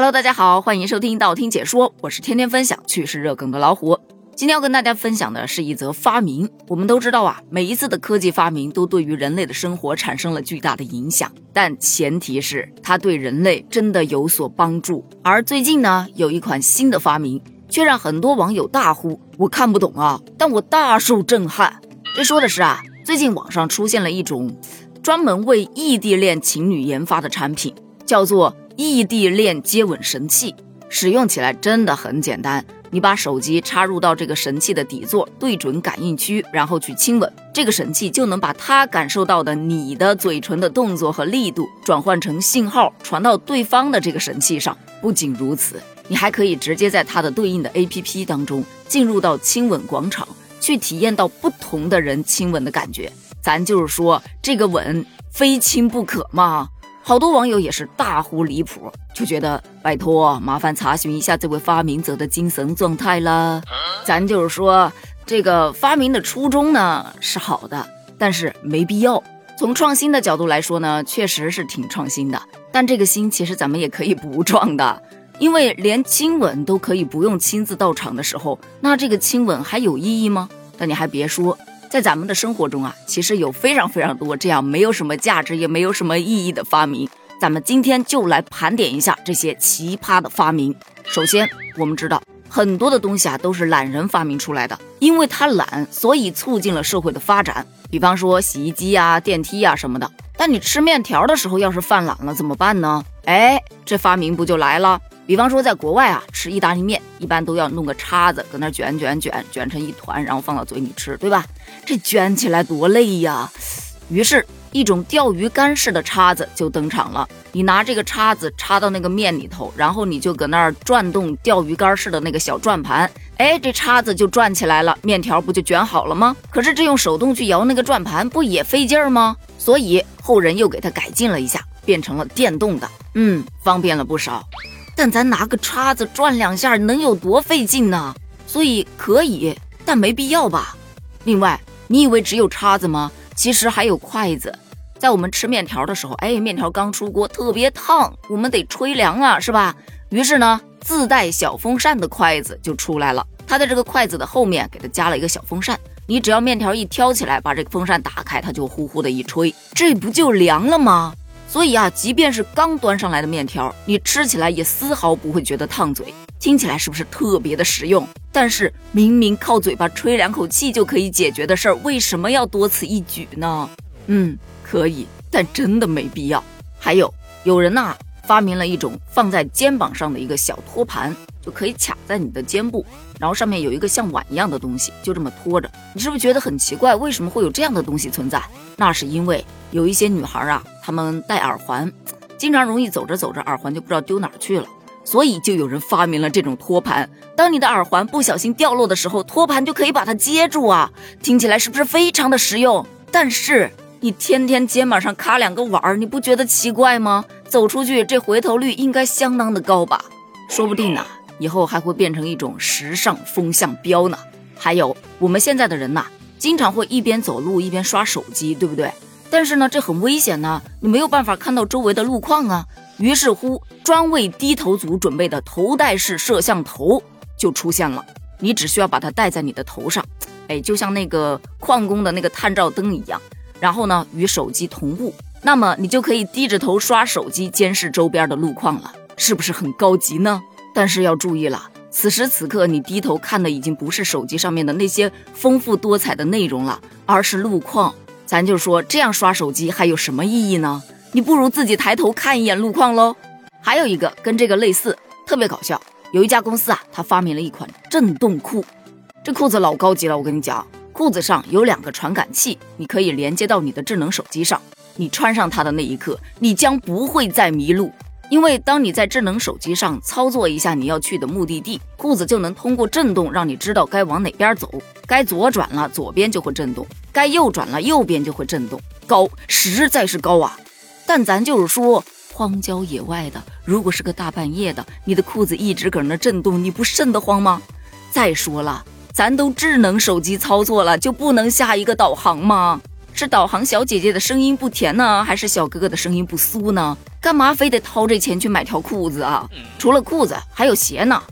Hello，大家好，欢迎收听道听解说，我是天天分享趣事热梗的老虎。今天要跟大家分享的是一则发明。我们都知道啊，每一次的科技发明都对于人类的生活产生了巨大的影响，但前提是它对人类真的有所帮助。而最近呢，有一款新的发明，却让很多网友大呼：“我看不懂啊，但我大受震撼。”这说的是啊，最近网上出现了一种专门为异地恋情侣研发的产品，叫做。异地恋接吻神器使用起来真的很简单，你把手机插入到这个神器的底座，对准感应区，然后去亲吻，这个神器就能把它感受到的你的嘴唇的动作和力度转换成信号，传到对方的这个神器上。不仅如此，你还可以直接在它的对应的 APP 当中进入到亲吻广场，去体验到不同的人亲吻的感觉。咱就是说，这个吻非亲不可嘛。好多网友也是大呼离谱，就觉得拜托，麻烦查询一下这位发明者的精神状态啦。咱就是说，这个发明的初衷呢是好的，但是没必要。从创新的角度来说呢，确实是挺创新的。但这个新其实咱们也可以不创的，因为连亲吻都可以不用亲自到场的时候，那这个亲吻还有意义吗？但你还别说。在咱们的生活中啊，其实有非常非常多这样没有什么价值也没有什么意义的发明。咱们今天就来盘点一下这些奇葩的发明。首先，我们知道很多的东西啊都是懒人发明出来的，因为他懒，所以促进了社会的发展。比方说洗衣机啊、电梯啊什么的。但你吃面条的时候要是犯懒了怎么办呢？哎，这发明不就来了？比方说，在国外啊，吃意大利面一般都要弄个叉子，搁那卷卷卷卷成一团，然后放到嘴里吃，对吧？这卷起来多累呀！于是，一种钓鱼竿式的叉子就登场了。你拿这个叉子插到那个面里头，然后你就搁那儿转动钓鱼竿式的那个小转盘，哎，这叉子就转起来了，面条不就卷好了吗？可是这用手动去摇那个转盘，不也费劲儿吗？所以后人又给它改进了一下，变成了电动的，嗯，方便了不少。但咱拿个叉子转两下能有多费劲呢？所以可以，但没必要吧。另外，你以为只有叉子吗？其实还有筷子。在我们吃面条的时候，哎，面条刚出锅特别烫，我们得吹凉啊，是吧？于是呢，自带小风扇的筷子就出来了。它的这个筷子的后面给它加了一个小风扇，你只要面条一挑起来，把这个风扇打开，它就呼呼的一吹，这不就凉了吗？所以啊，即便是刚端上来的面条，你吃起来也丝毫不会觉得烫嘴。听起来是不是特别的实用？但是明明靠嘴巴吹两口气就可以解决的事儿，为什么要多此一举呢？嗯，可以，但真的没必要。还有，有人呐发明了一种放在肩膀上的一个小托盘，可以卡在你的肩部，然后上面有一个像碗一样的东西，就这么托着。你是不是觉得很奇怪？为什么会有这样的东西存在？那是因为有一些女孩啊。她们戴耳环，经常容易走着走着耳环就不知道丢哪儿去了，所以就有人发明了这种托盘。当你的耳环不小心掉落的时候，托盘就可以把它接住啊！听起来是不是非常的实用？但是你天天肩膀上卡两个碗儿，你不觉得奇怪吗？走出去这回头率应该相当的高吧？说不定呢，以后还会变成一种时尚风向标呢。还有我们现在的人呐，经常会一边走路一边刷手机，对不对？但是呢，这很危险呢，你没有办法看到周围的路况啊。于是乎，专为低头族准备的头戴式摄像头就出现了。你只需要把它戴在你的头上，哎，就像那个矿工的那个探照灯一样，然后呢，与手机同步，那么你就可以低着头刷手机，监视周边的路况了，是不是很高级呢？但是要注意了，此时此刻你低头看的已经不是手机上面的那些丰富多彩的内容了，而是路况。咱就说这样刷手机还有什么意义呢？你不如自己抬头看一眼路况喽。还有一个跟这个类似，特别搞笑。有一家公司啊，它发明了一款震动裤。这裤子老高级了，我跟你讲，裤子上有两个传感器，你可以连接到你的智能手机上。你穿上它的那一刻，你将不会再迷路。因为当你在智能手机上操作一下你要去的目的地，裤子就能通过震动让你知道该往哪边走，该左转了，左边就会震动；该右转了，右边就会震动。高，实在是高啊！但咱就是说，荒郊野外的，如果是个大半夜的，你的裤子一直搁那震动，你不瘆得慌吗？再说了，咱都智能手机操作了，就不能下一个导航吗？是导航小姐姐的声音不甜呢，还是小哥哥的声音不酥呢？干嘛非得掏这钱去买条裤子啊？除了裤子，还有鞋呢。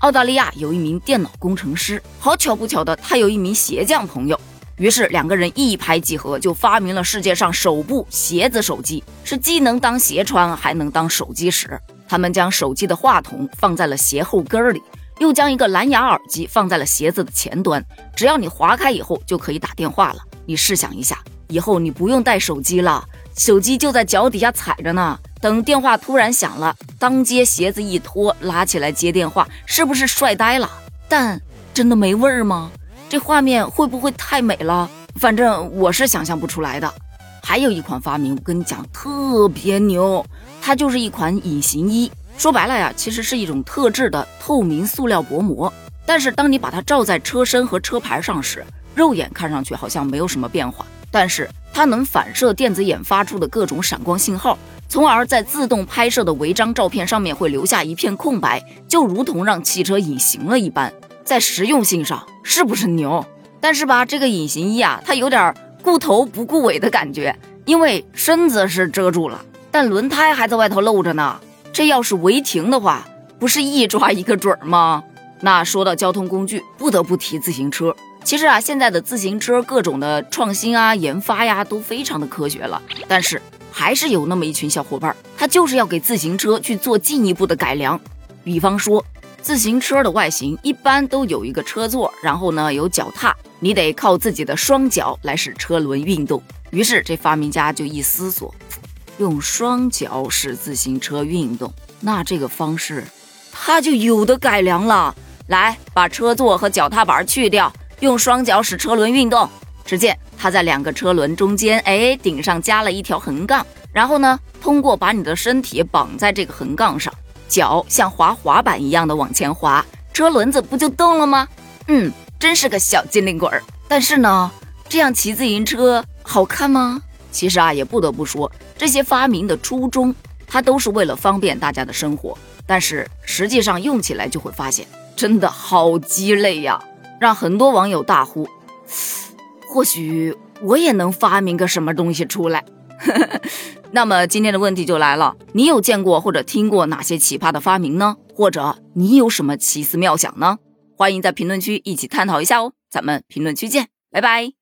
澳大利亚有一名电脑工程师，好巧不巧的，他有一名鞋匠朋友。于是两个人一拍即合，就发明了世界上首部鞋子手机，是既能当鞋穿，还能当手机使。他们将手机的话筒放在了鞋后跟里，又将一个蓝牙耳机放在了鞋子的前端，只要你划开以后，就可以打电话了。你试想一下，以后你不用带手机了，手机就在脚底下踩着呢。等电话突然响了，当街鞋子一脱，拉起来接电话，是不是帅呆了？但真的没味儿吗？这画面会不会太美了？反正我是想象不出来的。还有一款发明，我跟你讲特别牛，它就是一款隐形衣。说白了呀，其实是一种特制的透明塑料薄膜。但是当你把它罩在车身和车牌上时，肉眼看上去好像没有什么变化。但是它能反射电子眼发出的各种闪光信号，从而在自动拍摄的违章照片上面会留下一片空白，就如同让汽车隐形了一般。在实用性上是不是牛？但是吧，这个隐形衣啊，它有点顾头不顾尾的感觉，因为身子是遮住了，但轮胎还在外头露着呢。这要是违停的话，不是一抓一个准儿吗？那说到交通工具，不得不提自行车。其实啊，现在的自行车各种的创新啊、研发呀，都非常的科学了。但是还是有那么一群小伙伴，他就是要给自行车去做进一步的改良，比方说。自行车的外形一般都有一个车座，然后呢有脚踏，你得靠自己的双脚来使车轮运动。于是这发明家就一思索，用双脚使自行车运动，那这个方式他就有的改良了。来，把车座和脚踏板去掉，用双脚使车轮运动。只见他在两个车轮中间，哎，顶上加了一条横杠，然后呢，通过把你的身体绑在这个横杠上。脚像滑滑板一样的往前滑，车轮子不就动了吗？嗯，真是个小机灵鬼儿。但是呢，这样骑自行车好看吗？其实啊，也不得不说，这些发明的初衷，它都是为了方便大家的生活。但是实际上用起来就会发现，真的好鸡肋呀，让很多网友大呼：或许我也能发明个什么东西出来。那么今天的问题就来了，你有见过或者听过哪些奇葩的发明呢？或者你有什么奇思妙想呢？欢迎在评论区一起探讨一下哦，咱们评论区见，拜拜。